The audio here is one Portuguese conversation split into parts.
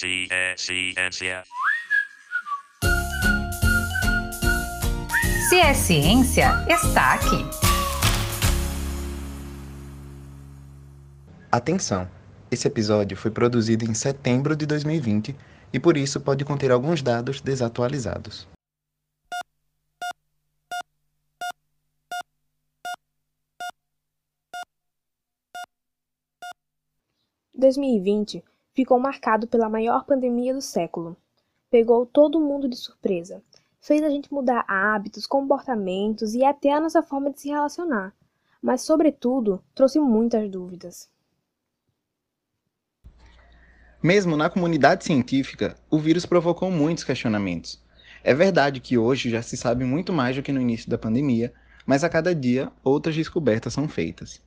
Ciência. Se é ciência, está aqui. Atenção! Esse episódio foi produzido em setembro de 2020 e por isso pode conter alguns dados desatualizados. 2020 ficou marcado pela maior pandemia do século. Pegou todo mundo de surpresa. Fez a gente mudar hábitos, comportamentos e até a nossa forma de se relacionar. Mas, sobretudo, trouxe muitas dúvidas. Mesmo na comunidade científica, o vírus provocou muitos questionamentos. É verdade que hoje já se sabe muito mais do que no início da pandemia, mas a cada dia outras descobertas são feitas.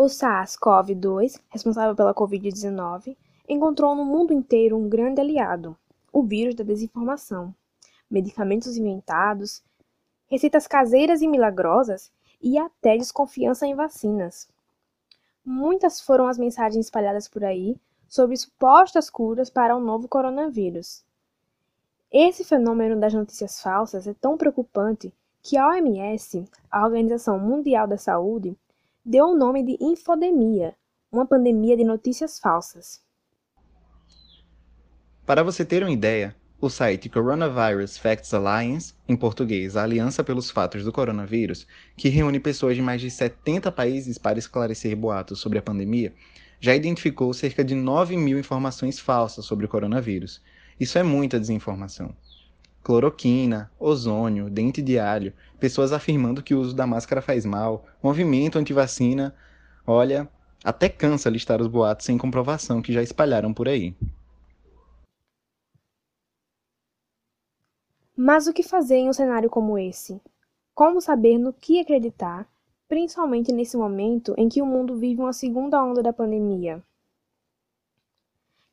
O SARS-CoV-2, responsável pela Covid-19, encontrou no mundo inteiro um grande aliado: o vírus da desinformação. Medicamentos inventados, receitas caseiras e milagrosas e até desconfiança em vacinas. Muitas foram as mensagens espalhadas por aí sobre supostas curas para o novo coronavírus. Esse fenômeno das notícias falsas é tão preocupante que a OMS, a Organização Mundial da Saúde, deu o nome de infodemia, uma pandemia de notícias falsas. Para você ter uma ideia, o site Coronavirus Facts Alliance, em português, a Aliança pelos Fatos do Coronavírus, que reúne pessoas de mais de 70 países para esclarecer boatos sobre a pandemia, já identificou cerca de 9 mil informações falsas sobre o coronavírus. Isso é muita desinformação cloroquina, ozônio, dente de alho, pessoas afirmando que o uso da máscara faz mal, movimento antivacina. Olha, até cansa listar os boatos sem comprovação que já espalharam por aí. Mas o que fazer em um cenário como esse? Como saber no que acreditar, principalmente nesse momento em que o mundo vive uma segunda onda da pandemia?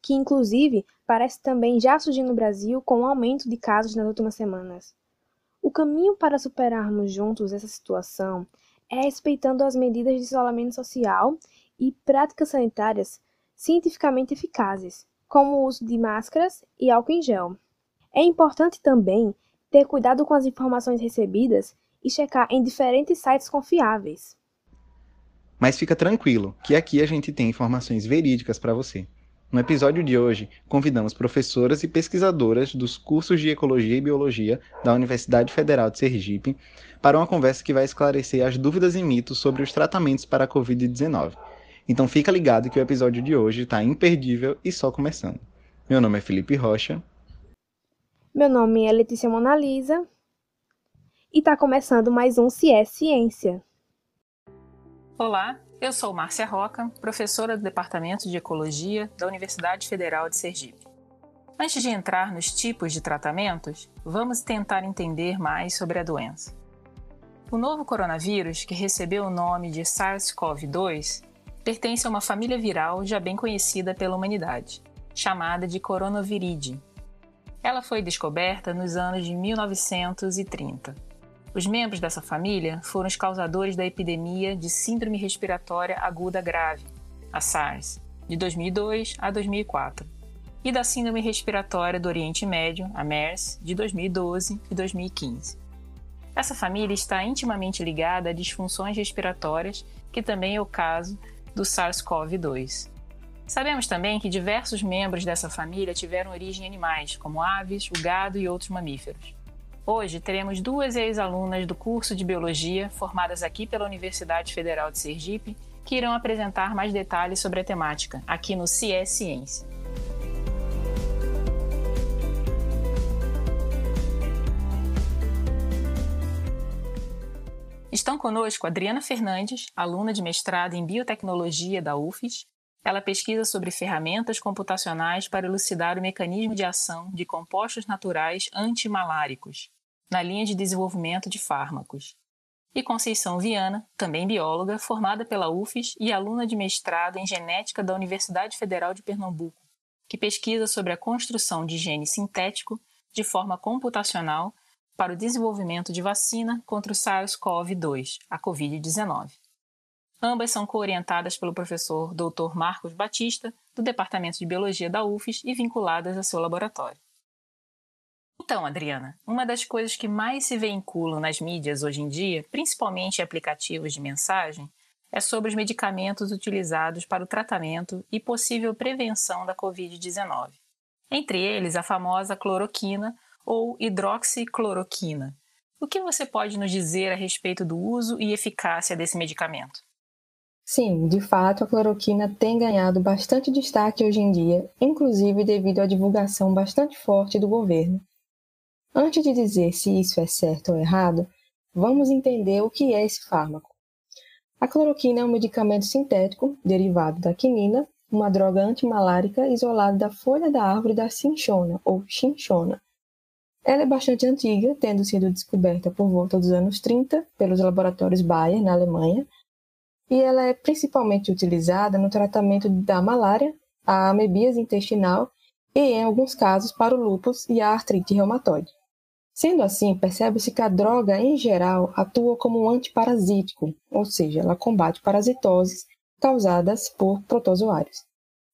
Que inclusive parece também já surgir no Brasil com o aumento de casos nas últimas semanas. O caminho para superarmos juntos essa situação é respeitando as medidas de isolamento social e práticas sanitárias cientificamente eficazes, como o uso de máscaras e álcool em gel. É importante também ter cuidado com as informações recebidas e checar em diferentes sites confiáveis. Mas fica tranquilo, que aqui a gente tem informações verídicas para você. No episódio de hoje, convidamos professoras e pesquisadoras dos cursos de Ecologia e Biologia da Universidade Federal de Sergipe para uma conversa que vai esclarecer as dúvidas e mitos sobre os tratamentos para a Covid-19. Então fica ligado que o episódio de hoje está imperdível e só começando. Meu nome é Felipe Rocha. Meu nome é Letícia Monalisa. E está começando mais um Se é Ciência. Olá, eu sou Márcia Roca, professora do Departamento de Ecologia da Universidade Federal de Sergipe. Antes de entrar nos tipos de tratamentos, vamos tentar entender mais sobre a doença. O novo coronavírus, que recebeu o nome de SARS-CoV-2, pertence a uma família viral já bem conhecida pela humanidade, chamada de coronaviride. Ela foi descoberta nos anos de 1930 os membros dessa família foram os causadores da epidemia de Síndrome Respiratória Aguda Grave, a SARS, de 2002 a 2004, e da Síndrome Respiratória do Oriente Médio, a MERS, de 2012 e 2015. Essa família está intimamente ligada a disfunções respiratórias, que também é o caso do SARS-CoV-2. Sabemos também que diversos membros dessa família tiveram origem em animais, como aves, o gado e outros mamíferos. Hoje teremos duas ex-alunas do curso de Biologia, formadas aqui pela Universidade Federal de Sergipe, que irão apresentar mais detalhes sobre a temática, aqui no CIE Ciência. Estão conosco Adriana Fernandes, aluna de mestrado em Biotecnologia da UFES. Ela pesquisa sobre ferramentas computacionais para elucidar o mecanismo de ação de compostos naturais antimaláricos, na linha de desenvolvimento de fármacos. E Conceição Viana, também bióloga, formada pela UFES e aluna de mestrado em genética da Universidade Federal de Pernambuco, que pesquisa sobre a construção de gene sintético de forma computacional para o desenvolvimento de vacina contra o SARS-CoV-2, a Covid-19. Ambas são coorientadas pelo professor Dr. Marcos Batista, do Departamento de Biologia da UFES e vinculadas a seu laboratório. Então, Adriana, uma das coisas que mais se veiculam nas mídias hoje em dia, principalmente em aplicativos de mensagem, é sobre os medicamentos utilizados para o tratamento e possível prevenção da Covid-19. Entre eles, a famosa cloroquina ou hidroxicloroquina. O que você pode nos dizer a respeito do uso e eficácia desse medicamento? Sim, de fato, a cloroquina tem ganhado bastante destaque hoje em dia, inclusive devido à divulgação bastante forte do governo. Antes de dizer se isso é certo ou errado, vamos entender o que é esse fármaco. A cloroquina é um medicamento sintético derivado da quinina, uma droga antimalárica isolada da folha da árvore da cinchona ou chinchona. Ela é bastante antiga, tendo sido descoberta por volta dos anos 30 pelos laboratórios Bayer, na Alemanha, e ela é principalmente utilizada no tratamento da malária, a amebíase intestinal e, em alguns casos, para o lúpus e a artrite reumatoide. Sendo assim, percebe-se que a droga, em geral, atua como um antiparasítico, ou seja, ela combate parasitoses causadas por protozoários.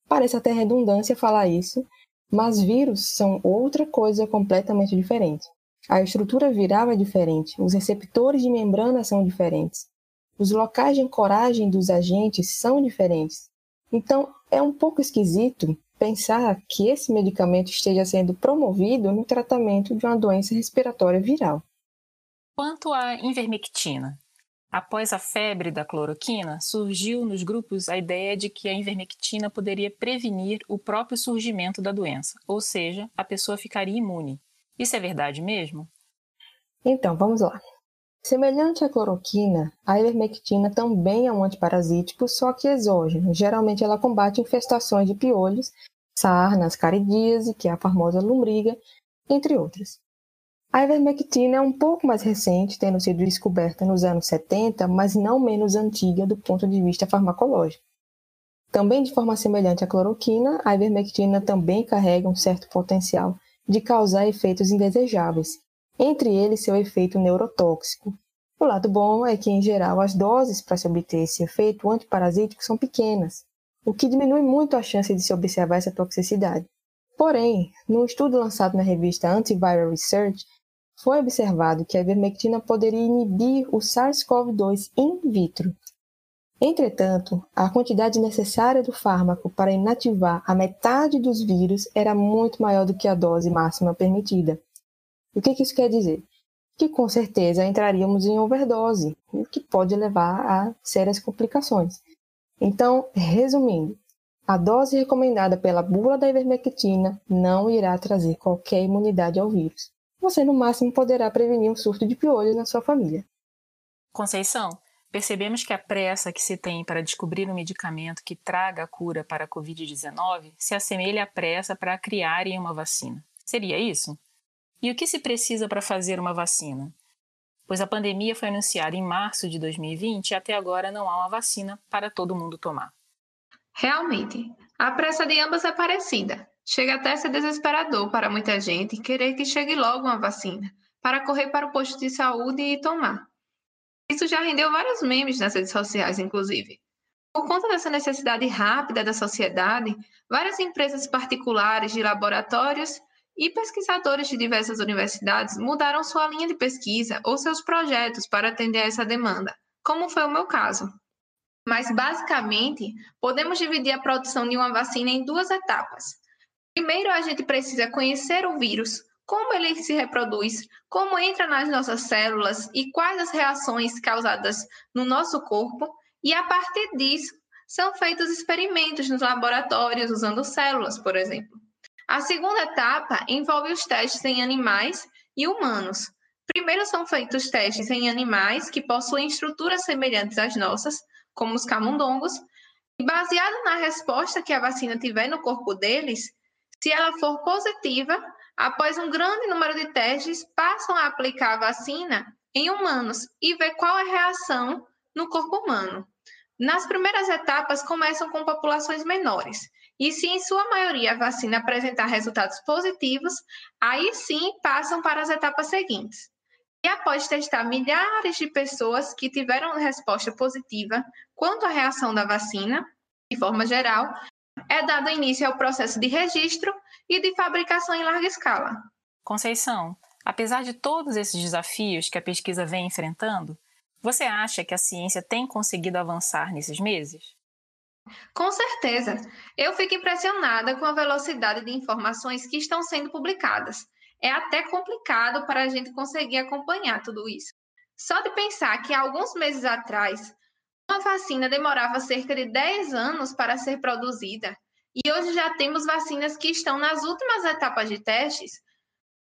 Parece até redundância falar isso, mas vírus são outra coisa completamente diferente. A estrutura viral é diferente, os receptores de membrana são diferentes, os locais de ancoragem dos agentes são diferentes. Então, é um pouco esquisito pensar que esse medicamento esteja sendo promovido no tratamento de uma doença respiratória viral. Quanto à invermectina, após a febre da cloroquina, surgiu nos grupos a ideia de que a invermectina poderia prevenir o próprio surgimento da doença, ou seja, a pessoa ficaria imune. Isso é verdade mesmo? Então, vamos lá. Semelhante à cloroquina, a ivermectina também é um antiparasítico, só que exógeno. Geralmente ela combate infestações de piolhos sarnas, caridíase, que é a famosa lombriga, entre outras. A ivermectina é um pouco mais recente, tendo sido descoberta nos anos 70, mas não menos antiga do ponto de vista farmacológico. Também de forma semelhante à cloroquina, a ivermectina também carrega um certo potencial de causar efeitos indesejáveis, entre eles seu efeito neurotóxico. O lado bom é que, em geral, as doses para se obter esse efeito antiparasítico são pequenas, o que diminui muito a chance de se observar essa toxicidade. Porém, num estudo lançado na revista Antiviral Research, foi observado que a ivermectina poderia inibir o SARS-CoV-2 in vitro. Entretanto, a quantidade necessária do fármaco para inativar a metade dos vírus era muito maior do que a dose máxima permitida. O que isso quer dizer? Que com certeza entraríamos em overdose, o que pode levar a sérias complicações. Então, resumindo, a dose recomendada pela bula da ivermectina não irá trazer qualquer imunidade ao vírus. Você, no máximo, poderá prevenir um surto de piolho na sua família. Conceição, percebemos que a pressa que se tem para descobrir um medicamento que traga a cura para a Covid-19 se assemelha à pressa para criarem uma vacina. Seria isso? E o que se precisa para fazer uma vacina? pois a pandemia foi anunciada em março de 2020 e até agora não há uma vacina para todo mundo tomar. Realmente, a pressa de ambas é parecida. Chega até a ser desesperador para muita gente querer que chegue logo uma vacina, para correr para o posto de saúde e tomar. Isso já rendeu vários memes nas redes sociais, inclusive. Por conta dessa necessidade rápida da sociedade, várias empresas particulares de laboratórios e pesquisadores de diversas universidades mudaram sua linha de pesquisa ou seus projetos para atender a essa demanda, como foi o meu caso. Mas, basicamente, podemos dividir a produção de uma vacina em duas etapas. Primeiro, a gente precisa conhecer o vírus, como ele se reproduz, como entra nas nossas células e quais as reações causadas no nosso corpo, e a partir disso, são feitos experimentos nos laboratórios usando células, por exemplo. A segunda etapa envolve os testes em animais e humanos. Primeiro são feitos testes em animais que possuem estruturas semelhantes às nossas, como os camundongos, e baseado na resposta que a vacina tiver no corpo deles, se ela for positiva, após um grande número de testes, passam a aplicar a vacina em humanos e ver qual é a reação no corpo humano. Nas primeiras etapas, começam com populações menores, e se em sua maioria a vacina apresentar resultados positivos, aí sim passam para as etapas seguintes. E após testar milhares de pessoas que tiveram resposta positiva quanto à reação da vacina, de forma geral, é dado início ao processo de registro e de fabricação em larga escala. Conceição, apesar de todos esses desafios que a pesquisa vem enfrentando, você acha que a ciência tem conseguido avançar nesses meses? Com certeza. Eu fico impressionada com a velocidade de informações que estão sendo publicadas. É até complicado para a gente conseguir acompanhar tudo isso. Só de pensar que alguns meses atrás, uma vacina demorava cerca de 10 anos para ser produzida e hoje já temos vacinas que estão nas últimas etapas de testes,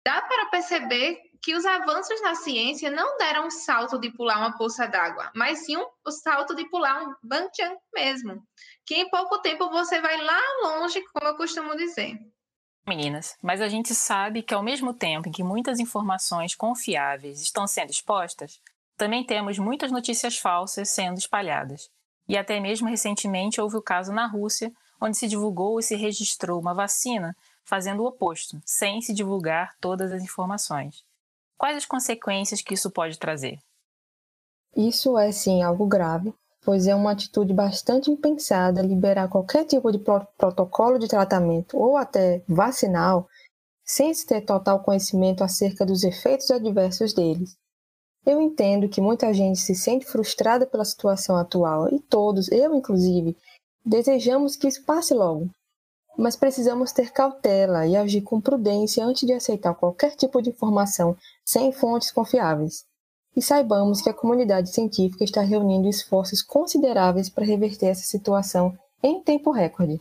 dá para perceber que os avanços na ciência não deram um salto de pular uma poça d'água, mas sim um, o salto de pular um bantian mesmo, que em pouco tempo você vai lá longe, como eu costumo dizer. Meninas, mas a gente sabe que ao mesmo tempo em que muitas informações confiáveis estão sendo expostas, também temos muitas notícias falsas sendo espalhadas. E até mesmo recentemente houve o caso na Rússia, onde se divulgou e se registrou uma vacina fazendo o oposto, sem se divulgar todas as informações. Quais as consequências que isso pode trazer? Isso é sim algo grave, pois é uma atitude bastante impensada liberar qualquer tipo de protocolo de tratamento ou até vacinal sem se ter total conhecimento acerca dos efeitos adversos deles. Eu entendo que muita gente se sente frustrada pela situação atual e todos, eu inclusive, desejamos que isso passe logo. Mas precisamos ter cautela e agir com prudência antes de aceitar qualquer tipo de informação sem fontes confiáveis. E saibamos que a comunidade científica está reunindo esforços consideráveis para reverter essa situação em tempo recorde.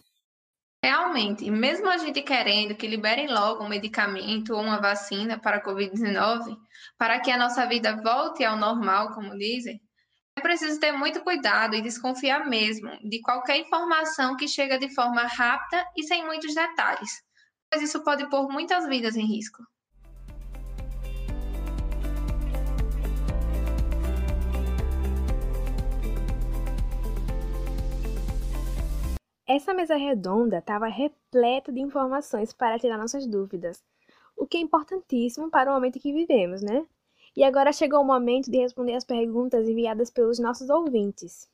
Realmente, mesmo a gente querendo que liberem logo um medicamento ou uma vacina para a Covid-19, para que a nossa vida volte ao normal, como dizem, preciso ter muito cuidado e desconfiar mesmo de qualquer informação que chega de forma rápida e sem muitos detalhes, pois isso pode pôr muitas vidas em risco. Essa mesa redonda estava repleta de informações para tirar nossas dúvidas, o que é importantíssimo para o momento que vivemos, né? E agora chegou o momento de responder as perguntas enviadas pelos nossos ouvintes.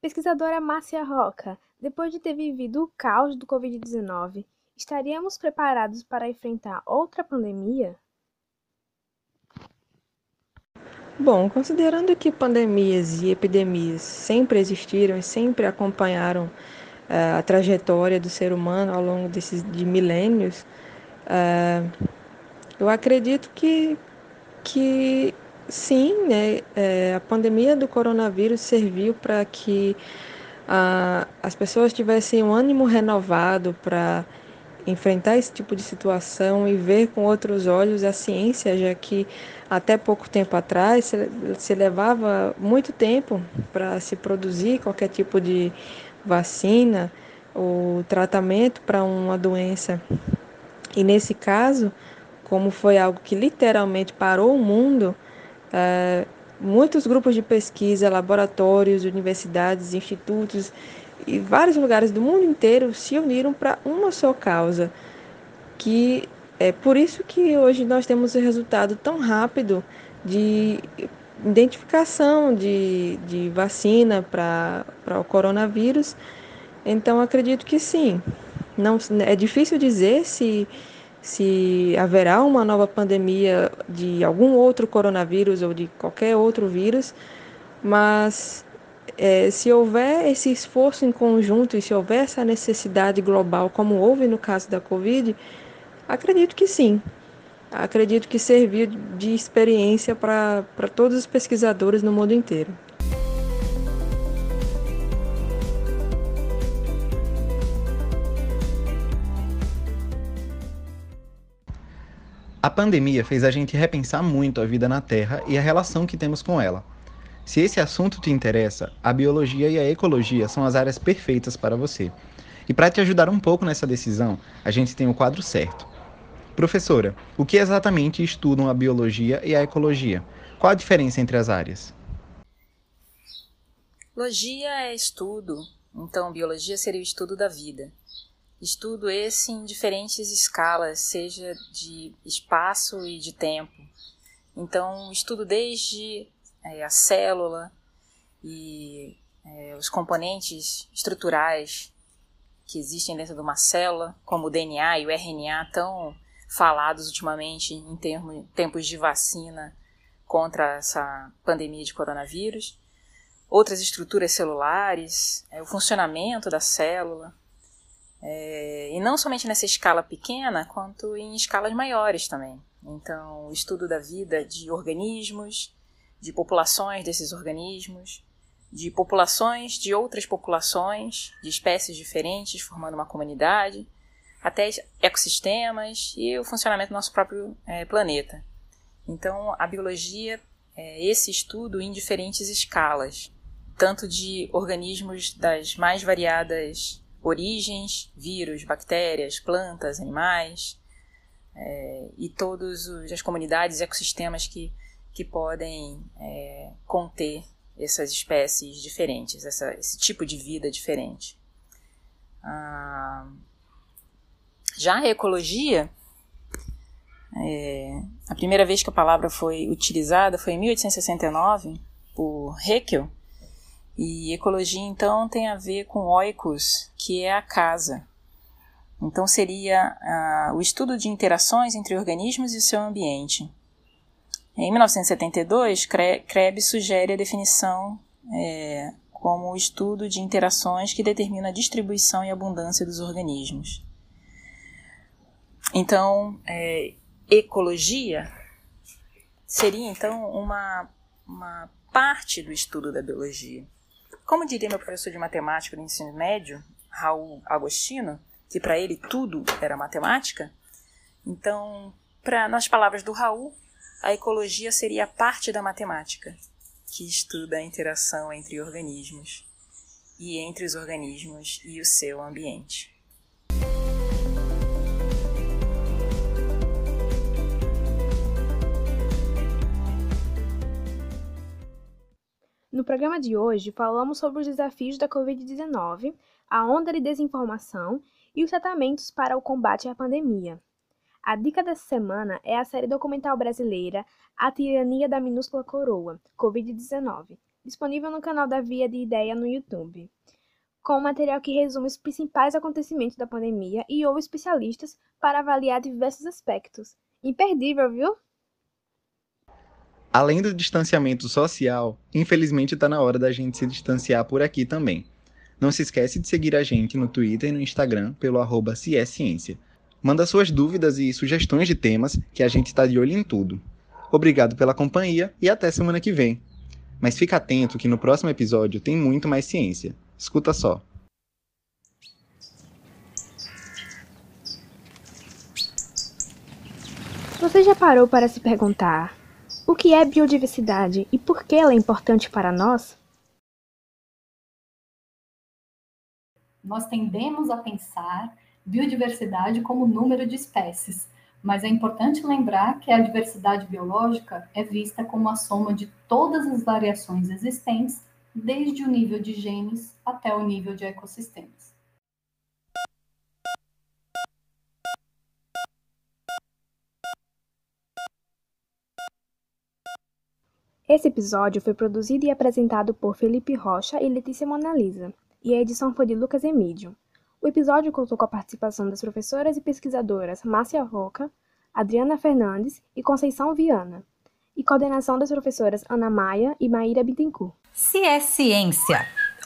Pesquisadora Márcia Roca, depois de ter vivido o caos do Covid-19, estaríamos preparados para enfrentar outra pandemia? Bom, considerando que pandemias e epidemias sempre existiram e sempre acompanharam uh, a trajetória do ser humano ao longo desses de milênios, uh, eu acredito que, que sim, né, é, a pandemia do coronavírus serviu para que uh, as pessoas tivessem um ânimo renovado para enfrentar esse tipo de situação e ver com outros olhos a ciência, já que até pouco tempo atrás se levava muito tempo para se produzir qualquer tipo de vacina ou tratamento para uma doença. E nesse caso, como foi algo que literalmente parou o mundo, é, muitos grupos de pesquisa, laboratórios, universidades, institutos e vários lugares do mundo inteiro se uniram para uma só causa, que é por isso que hoje nós temos o resultado tão rápido de identificação de, de vacina para o coronavírus. Então acredito que sim. Não, é difícil dizer se, se haverá uma nova pandemia de algum outro coronavírus ou de qualquer outro vírus, mas é, se houver esse esforço em conjunto e se houver essa necessidade global, como houve no caso da Covid, acredito que sim. Acredito que serviu de experiência para todos os pesquisadores no mundo inteiro. A pandemia fez a gente repensar muito a vida na Terra e a relação que temos com ela. Se esse assunto te interessa, a biologia e a ecologia são as áreas perfeitas para você. E para te ajudar um pouco nessa decisão, a gente tem o quadro certo. Professora, o que exatamente estudam a biologia e a ecologia? Qual a diferença entre as áreas? Biologia é estudo, então biologia seria o estudo da vida. Estudo esse em diferentes escalas, seja de espaço e de tempo. Então, estudo desde é, a célula e é, os componentes estruturais que existem dentro de uma célula, como o DNA e o RNA, tão falados ultimamente em termos, tempos de vacina contra essa pandemia de coronavírus, outras estruturas celulares, é, o funcionamento da célula, é, e não somente nessa escala pequena, quanto em escalas maiores também. Então, o estudo da vida de organismos, de populações desses organismos, de populações de outras populações, de espécies diferentes formando uma comunidade, até ecossistemas e o funcionamento do nosso próprio é, planeta. Então, a biologia é esse estudo em diferentes escalas, tanto de organismos das mais variadas origens, vírus, bactérias, plantas, animais, é, e todas as comunidades ecossistemas que, que podem é, conter essas espécies diferentes, essa, esse tipo de vida diferente. Ah, já a ecologia, é, a primeira vez que a palavra foi utilizada foi em 1869 por Haeckel, e ecologia então tem a ver com oikos, que é a casa. Então seria ah, o estudo de interações entre organismos e seu ambiente. Em 1972, Krebs sugere a definição é, como o estudo de interações que determina a distribuição e abundância dos organismos. Então, é, ecologia seria então uma, uma parte do estudo da biologia. Como diria meu professor de matemática no ensino médio, Raul Agostino, que para ele tudo era matemática, então, pra, nas palavras do Raul, a ecologia seria a parte da matemática que estuda a interação entre organismos e entre os organismos e o seu ambiente. No programa de hoje, falamos sobre os desafios da Covid-19, a onda de desinformação e os tratamentos para o combate à pandemia. A dica dessa semana é a série documental brasileira A Tirania da Minúscula Coroa, Covid-19, disponível no canal da Via de Ideia no YouTube, com material que resume os principais acontecimentos da pandemia e ouve especialistas para avaliar diversos aspectos. Imperdível, viu? Além do distanciamento social, infelizmente está na hora da gente se distanciar por aqui também. Não se esquece de seguir a gente no Twitter e no Instagram pelo arroba Ciência. Manda suas dúvidas e sugestões de temas que a gente está de olho em tudo. Obrigado pela companhia e até semana que vem. Mas fica atento que no próximo episódio tem muito mais ciência. Escuta só. Você já parou para se perguntar o que é biodiversidade e por que ela é importante para nós? Nós tendemos a pensar biodiversidade como número de espécies, mas é importante lembrar que a diversidade biológica é vista como a soma de todas as variações existentes, desde o nível de genes até o nível de ecossistemas. Esse episódio foi produzido e apresentado por Felipe Rocha e Letícia Monalisa, e a edição foi de Lucas Emídio. O episódio contou com a participação das professoras e pesquisadoras Márcia Roca, Adriana Fernandes e Conceição Viana, e coordenação das professoras Ana Maia e Maíra Bittencourt. Se é ciência,